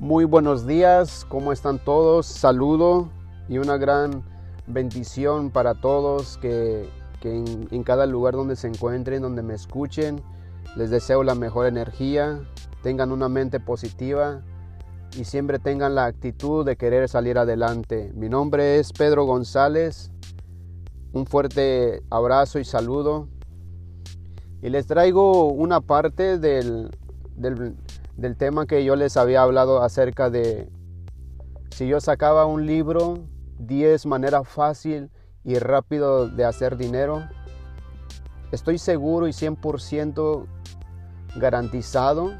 Muy buenos días, ¿cómo están todos? Saludo y una gran bendición para todos que, en, en, cada lugar donde se encuentren, donde me escuchen, les deseo la mejor energía, tengan una mente positiva y siempre tengan la actitud de querer salir adelante. Mi nombre es Pedro González, un fuerte abrazo y saludo. Y les traigo una parte del, del del tema que yo les había hablado acerca de si yo sacaba un libro, 10 maneras fácil y rápido de hacer dinero, estoy seguro y 100% garantizado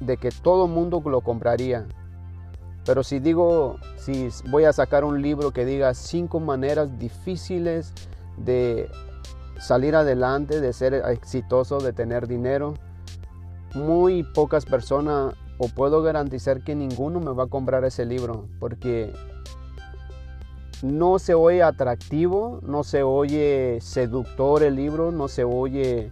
de que todo mundo lo compraría. Pero si digo, si voy a sacar un libro que diga cinco maneras difíciles de salir adelante, de ser exitoso, de tener dinero, muy pocas personas o puedo garantizar que ninguno me va a comprar ese libro porque no se oye atractivo, no se oye seductor el libro, no se oye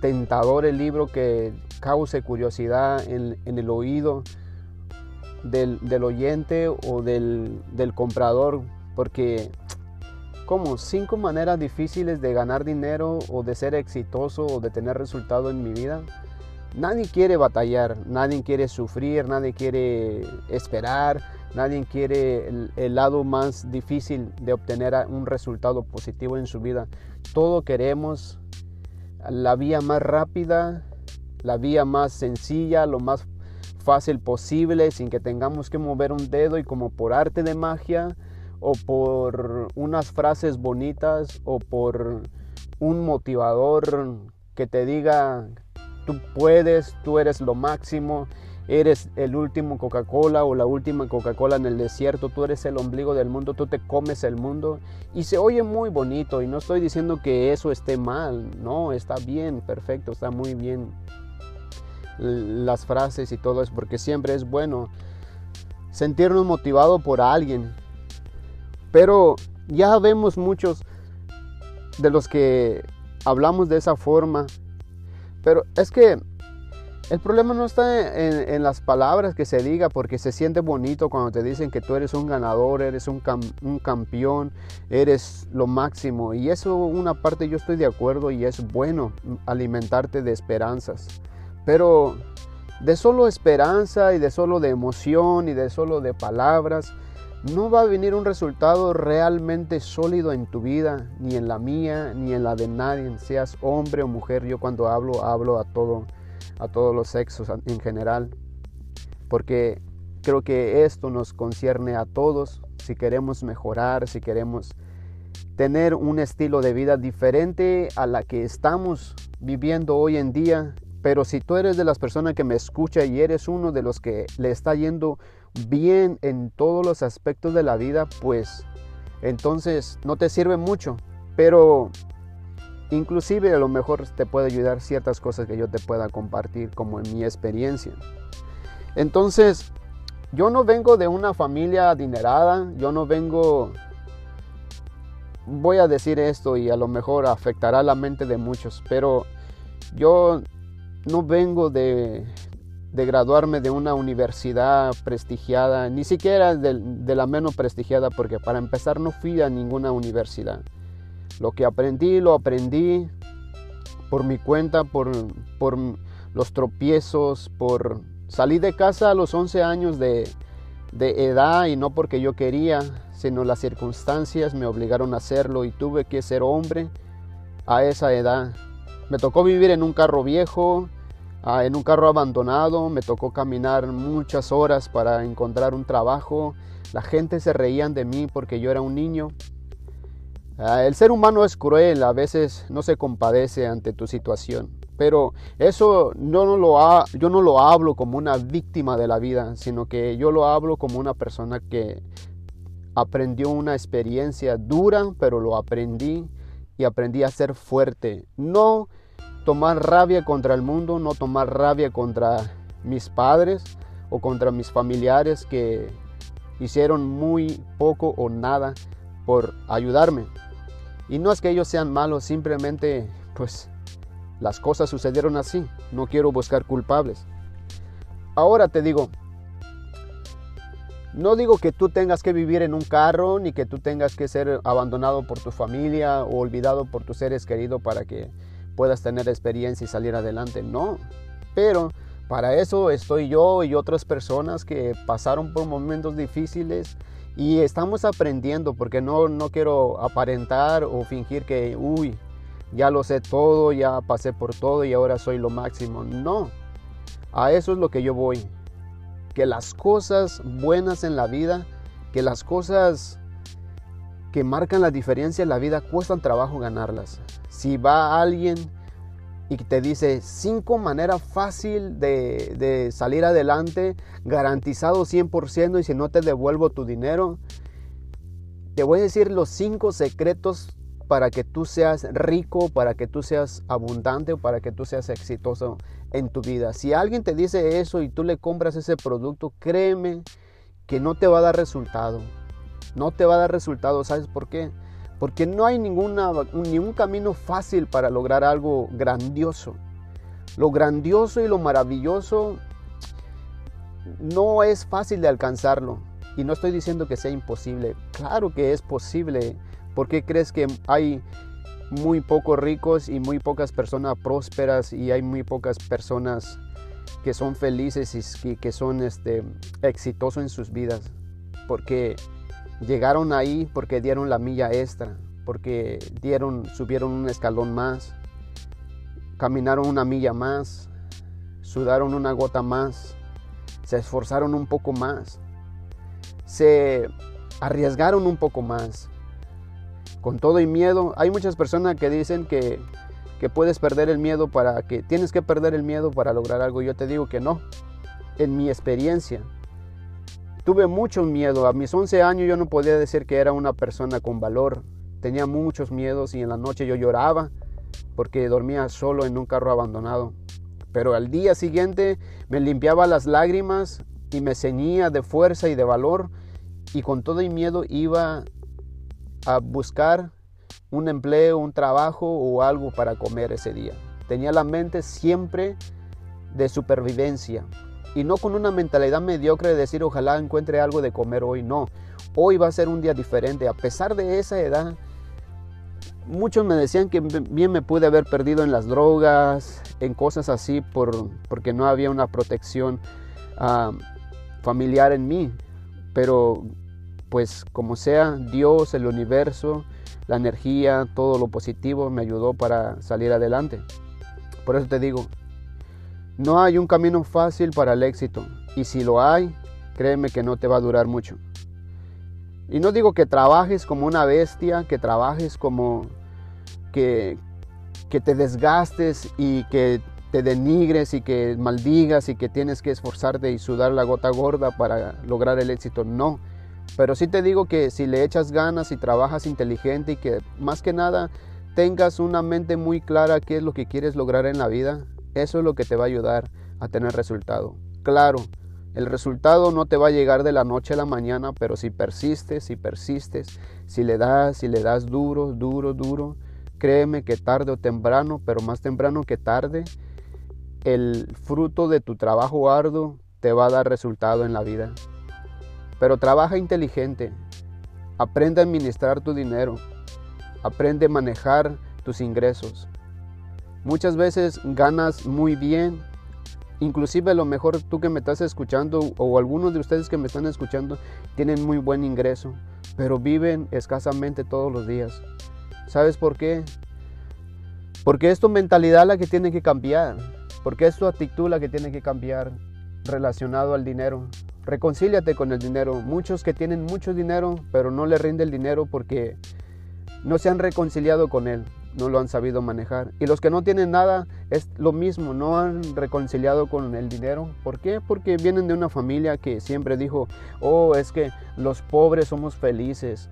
tentador el libro que cause curiosidad en, el oído del, oyente o del, del comprador porque como cinco maneras difíciles de ganar dinero o de ser exitoso o de tener resultado en mi vida. Nadie quiere batallar, nadie quiere sufrir, nadie quiere esperar, nadie quiere el, lado más difícil de obtener un resultado positivo en su vida. Todo queremos la vía más rápida, la vía más sencilla, lo más fácil posible, sin que tengamos que mover un dedo y como por arte de magia o por unas frases bonitas o por un motivador que te diga tú puedes, tú eres lo máximo, eres el último Coca-Cola o la última Coca-Cola en el desierto, tú eres el ombligo del mundo, tú te comes el mundo y se oye muy bonito y no estoy diciendo que eso esté mal, no, está bien, perfecto, está muy bien las frases y todo eso porque siempre es bueno sentirnos motivado por alguien pero ya vemos muchos de los que hablamos de esa forma. Pero es que el problema no está en, las palabras que se diga, porque se siente bonito cuando te dicen que tú eres un ganador, eres un, un, campeón, eres lo máximo. Y eso una parte yo estoy de acuerdo y es bueno alimentarte de esperanzas. Pero de solo esperanza y de solo de emoción y de solo de palabras, no va a venir un resultado realmente sólido en tu vida, ni en la mía, ni en la de nadie, seas hombre o mujer. Yo cuando hablo, hablo a todo, a todos los sexos en general, porque creo que esto nos concierne a todos. Si queremos mejorar, si queremos tener un estilo de vida diferente a la que estamos viviendo hoy en día, pero si tú eres de las personas que me escucha y eres uno de los que le está yendo bien en todos los aspectos de la vida, pues entonces no te sirve mucho. Pero inclusive a lo mejor te puede ayudar ciertas cosas que yo te pueda compartir como en mi experiencia. Entonces, yo no vengo de una familia adinerada, yo no vengo voy a decir esto y a lo mejor afectará la mente de muchos, pero yo no vengo de, de graduarme de una universidad prestigiada, ni siquiera de, la menos prestigiada, porque para empezar no fui a ninguna universidad. Lo que aprendí, lo aprendí por mi cuenta, por, por los tropiezos, por salir de casa a los 11 años de edad y no porque yo quería, sino las circunstancias me obligaron a hacerlo y tuve que ser hombre a esa edad. Me tocó vivir en un carro viejo, Ah, en un carro abandonado, me tocó caminar muchas horas para encontrar un trabajo. La gente se reían de mí porque yo era un niño. Ah, el ser humano es cruel, a veces no se compadece ante tu situación. Pero eso no lo yo no lo hablo como una víctima de la vida, sino que yo lo hablo como una persona que aprendió una experiencia dura, pero lo aprendí y aprendí a ser fuerte. No tomar rabia contra el mundo, no tomar rabia contra mis padres o contra mis familiares que hicieron muy poco o nada por ayudarme. Y no es que ellos sean malos, simplemente pues las cosas sucedieron así. No quiero buscar culpables. Ahora te digo, no digo que tú tengas que vivir en un carro, ni que tú tengas que ser abandonado por tu familia o olvidado por tus seres queridos para que puedas tener experiencia y salir adelante. No, pero para eso estoy yo y otras personas que pasaron por momentos difíciles y estamos aprendiendo porque no, no quiero aparentar o fingir que, uy, ya lo sé todo, ya pasé por todo y ahora soy lo máximo. No, a eso es lo que yo voy. Que las cosas buenas en la vida, que las cosas que marcan la diferencia en la vida cuestan trabajo ganarlas. Si va alguien y te dice cinco maneras fácil de, de, salir adelante, garantizado 100% y si no te devuelvo tu dinero, te voy a decir los cinco secretos para que tú seas rico, para que tú seas abundante o para que tú seas exitoso en tu vida. Si alguien te dice eso y tú le compras ese producto, créeme que no te va a dar resultado. No te va a dar resultado, ¿sabes por qué? Porque no hay ninguna, ningún camino fácil para lograr algo grandioso. Lo grandioso y lo maravilloso no es fácil de alcanzarlo. Y no estoy diciendo que sea imposible. Claro que es posible. ¿Por qué crees que hay muy pocos ricos y muy pocas personas prósperas y hay muy pocas personas que son felices y que son este, exitosos en sus vidas? Porque Llegaron ahí porque dieron la milla extra, porque dieron, subieron un escalón más, caminaron una milla más, sudaron una gota más, se esforzaron un poco más, se arriesgaron un poco más. Con todo y miedo, hay muchas personas que dicen que, que puedes perder el miedo para que tienes que perder el miedo para lograr algo. Yo te digo que no. En mi experiencia, Tuve mucho miedo. A mis 11 años yo no podía decir que era una persona con valor. Tenía muchos miedos y en la noche yo lloraba porque dormía solo en un carro abandonado. Pero al día siguiente me limpiaba las lágrimas y me ceñía de fuerza y de valor y con todo el miedo iba a buscar un empleo, un trabajo o algo para comer ese día. Tenía la mente siempre de supervivencia y no con una mentalidad mediocre de decir ojalá encuentre algo de comer hoy, no. Hoy va a ser un día diferente. A pesar de esa edad, muchos me decían que bien me pude haber perdido en las drogas, en cosas así, por, porque no había una protección ah, familiar en mí. Pero pues como sea, Dios, el universo, la energía, todo lo positivo me ayudó para salir adelante. Por eso te digo, no hay un camino fácil para el éxito y si lo hay, créeme que no te va a durar mucho. Y no digo que trabajes como una bestia, que trabajes como que, que te desgastes y que te denigres y que maldigas y que tienes que esforzarte y sudar la gota gorda para lograr el éxito. No. Pero sí te digo que si le echas ganas y trabajas inteligente y que más que nada tengas una mente muy clara qué es lo que quieres lograr en la vida, eso es lo que te va a ayudar a tener resultado. Claro, el resultado no te va a llegar de la noche a la mañana, pero si persistes, si persistes, si le das, si le das duro, duro, duro, créeme que tarde o temprano, pero más temprano que tarde, el fruto de tu trabajo arduo te va a dar resultado en la vida. Pero trabaja inteligente, aprende a administrar tu dinero, aprende a manejar tus ingresos, Muchas veces ganas muy bien, inclusive a lo mejor tú que me estás escuchando o algunos de ustedes que me están escuchando tienen muy buen ingreso, pero viven escasamente todos los días. ¿Sabes por qué? Porque es tu mentalidad la que tiene que cambiar, porque es tu actitud la que tiene que cambiar relacionado al dinero. Reconcíliate con el dinero. Muchos que tienen mucho dinero, pero no le rinde el dinero porque no se han reconciliado con él no lo han sabido manejar. Y los que no tienen nada es lo mismo, no han reconciliado con el dinero. ¿Por qué? Porque vienen de una familia que siempre dijo, oh, es que los pobres somos felices.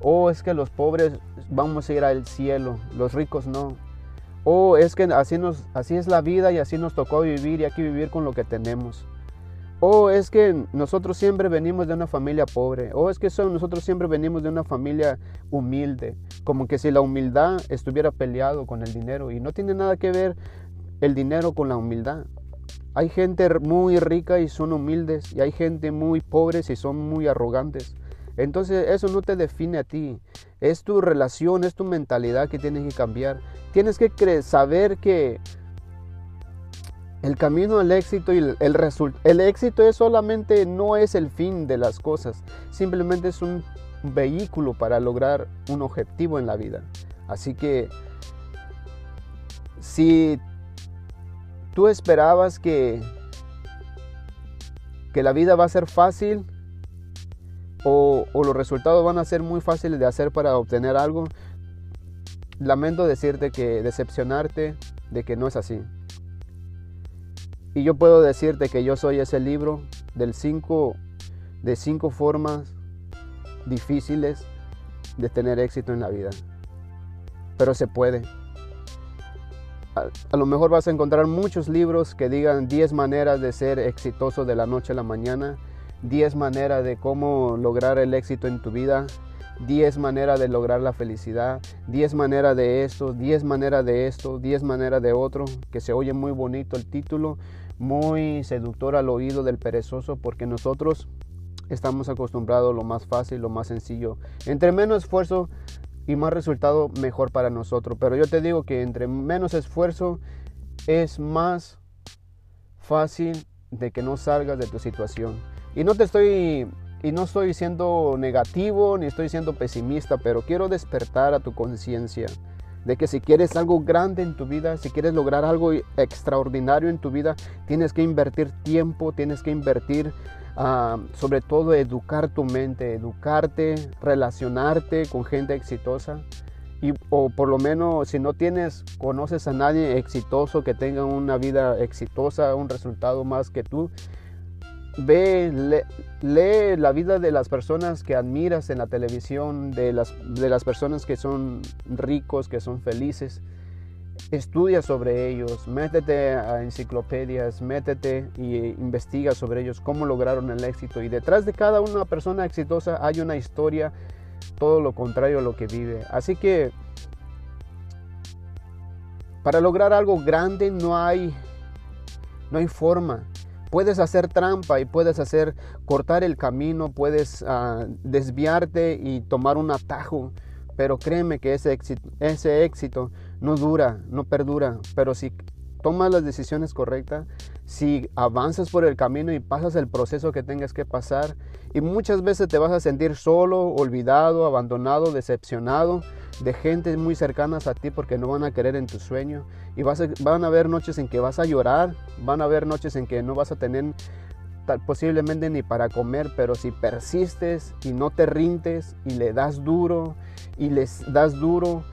Oh, es que los pobres vamos a ir al cielo, los ricos no. Oh, es que así, nos, así es la vida y así nos tocó vivir y hay que vivir con lo que tenemos. Oh, es que nosotros siempre venimos de una familia pobre. Oh, es que nosotros siempre venimos de una familia humilde. Como que si la humildad estuviera peleado con el dinero. Y no tiene nada que ver el dinero con la humildad. Hay gente muy rica y son humildes y hay gente muy pobre y son muy arrogantes. Entonces eso no te define a ti. Es tu relación, es tu mentalidad que tienes que cambiar. Tienes que saber que el camino al éxito y el, el, el éxito es solamente no es el fin de las cosas. Simplemente es un vehículo para lograr un objetivo en la vida. Así que si tú esperabas que, que la vida va a ser fácil o, los resultados van a ser muy fáciles de hacer para obtener algo, lamento decirte que decepcionarte de que no es así. Y yo puedo decirte que yo soy ese libro del cinco, de cinco formas difíciles de tener éxito en la vida. Pero se puede a, lo mejor vas a encontrar muchos libros que digan 10 maneras de ser exitoso de la noche a la mañana, 10 maneras de cómo lograr el éxito en tu vida, 10 maneras de lograr la felicidad, 10 maneras de esto, 10 maneras de esto, 10 maneras de otro, que se oye muy bonito el título, muy seductor al oído del perezoso, porque nosotros estamos acostumbrados a lo más fácil, lo más sencillo. Entre menos esfuerzo y más resultado mejor para nosotros. Pero yo te digo que entre menos esfuerzo es más fácil de que no salgas de tu situación. Y no te estoy y no estoy siendo negativo ni estoy siendo pesimista, pero quiero despertar a tu conciencia de que si quieres algo grande en tu vida, si quieres lograr algo extraordinario en tu vida, tienes que invertir tiempo, tienes que invertir sobre todo educar tu mente, educarte, relacionarte con gente exitosa. Y, o por lo menos si no tienes, conoces a nadie exitoso que tenga una vida exitosa, un resultado más que tú, ve, lee la vida de las personas que admiras en la televisión, de las, de las personas que son ricos, que son felices estudia sobre ellos, métete a enciclopedias, métete e investiga sobre ellos, cómo lograron el éxito. Y detrás de cada una persona exitosa hay una historia, todo lo contrario a lo que vive. Así que para lograr algo grande no hay, no hay forma. Puedes hacer trampa y puedes hacer cortar el camino, puedes ah, desviarte y tomar un atajo pero créeme que ese éxito, ese éxito no dura, no perdura. Pero si tomas las decisiones correctas, si avanzas por el camino y pasas el proceso que tengas que pasar, y muchas veces te vas a sentir solo, olvidado, abandonado, decepcionado de gente muy cercanas a ti porque no van a querer en tu sueño. Y van a haber noches en que vas a llorar, van a haber noches en que no vas a tener posiblemente ni para comer, pero si persistes y no te rindes y le das duro y les das duro,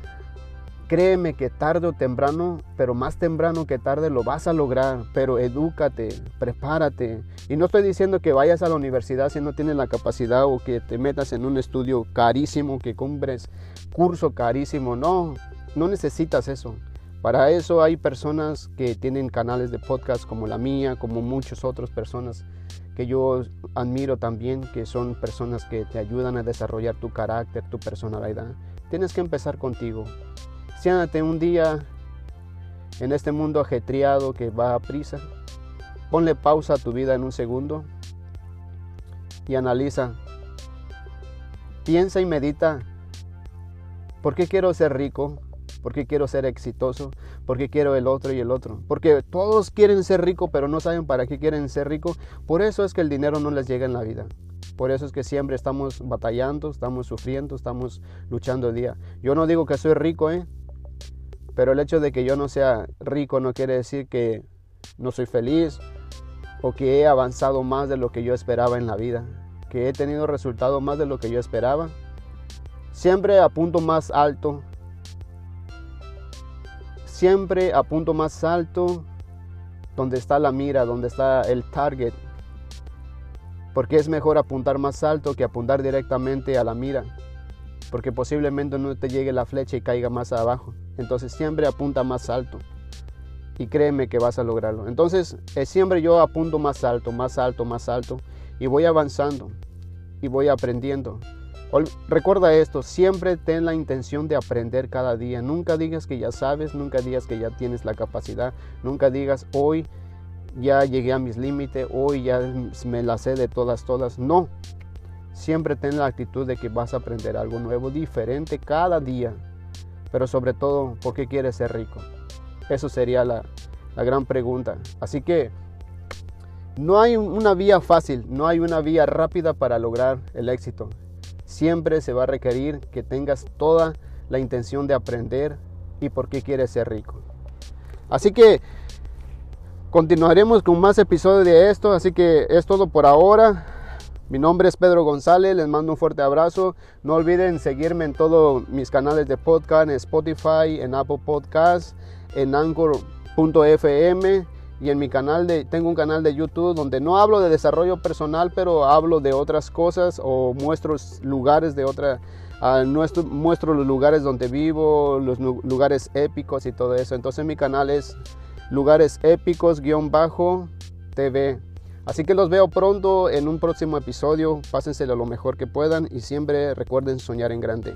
créeme que tarde o temprano, pero más temprano que tarde lo vas a lograr, pero edúcate, prepárate. Y no estoy diciendo que vayas a la universidad si no tienes la capacidad o que te metas en un estudio carísimo, que compres curso carísimo, no, no necesitas eso. Para eso hay personas que tienen canales de podcast como la mía, como muchas otras personas que yo admiro también, que son personas que te ayudan a desarrollar tu carácter, tu personalidad. Tienes que empezar contigo. Siéntate un día en este mundo ajetreado que va a prisa. Ponle pausa a tu vida en un segundo y analiza. Piensa y medita. ¿Por qué quiero ser rico? porque quiero ser exitoso, porque quiero el otro y el otro. Porque todos quieren ser ricos, pero no saben para qué quieren ser ricos. Por eso es que el dinero no les llega en la vida. Por eso es que siempre estamos batallando, estamos sufriendo, estamos luchando día. Yo no digo que soy rico, ¿eh? Pero el hecho de que yo no sea rico no quiere decir que no soy feliz o que he avanzado más de lo que yo esperaba en la vida, que he tenido resultados más de lo que yo esperaba. Siempre apunto más alto, siempre a punto más alto donde está la mira, donde está el target. Porque es mejor apuntar más alto que apuntar directamente a la mira. Porque posiblemente no te llegue la flecha y caiga más abajo. Entonces siempre apunta más alto. Y créeme que vas a lograrlo. Entonces eh, siempre yo apunto más alto, más alto, más alto. Y voy avanzando. Y voy aprendiendo. Recuerda esto, siempre ten la intención de aprender cada día. Nunca digas que ya sabes, nunca digas que ya tienes la capacidad, nunca digas hoy ya llegué a mis límites, hoy ya me la sé de todas, todas. No, siempre ten la actitud de que vas a aprender algo nuevo, diferente cada día. Pero sobre todo, ¿por qué quieres ser rico? Eso sería la, la gran pregunta. Así que no hay una vía fácil, no hay una vía rápida para lograr el éxito. Siempre se va a requerir que tengas toda la intención de aprender y por qué quieres ser rico. Así que continuaremos con más episodios de esto, así que es todo por ahora. Mi nombre es Pedro González, les mando un fuerte abrazo. No olviden seguirme en todos mis canales de podcast, en Spotify, en Apple Podcasts, en Anchor.fm y en mi canal de tengo un canal de YouTube donde no hablo de desarrollo personal, pero hablo de otras cosas o muestro lugares de otra nuestro, muestro los lugares donde vivo, los lugares épicos y todo eso. Entonces mi canal es lugares épicos-tv. Así que los veo pronto en un próximo episodio. Pásenselo lo mejor que puedan y siempre recuerden soñar en grande.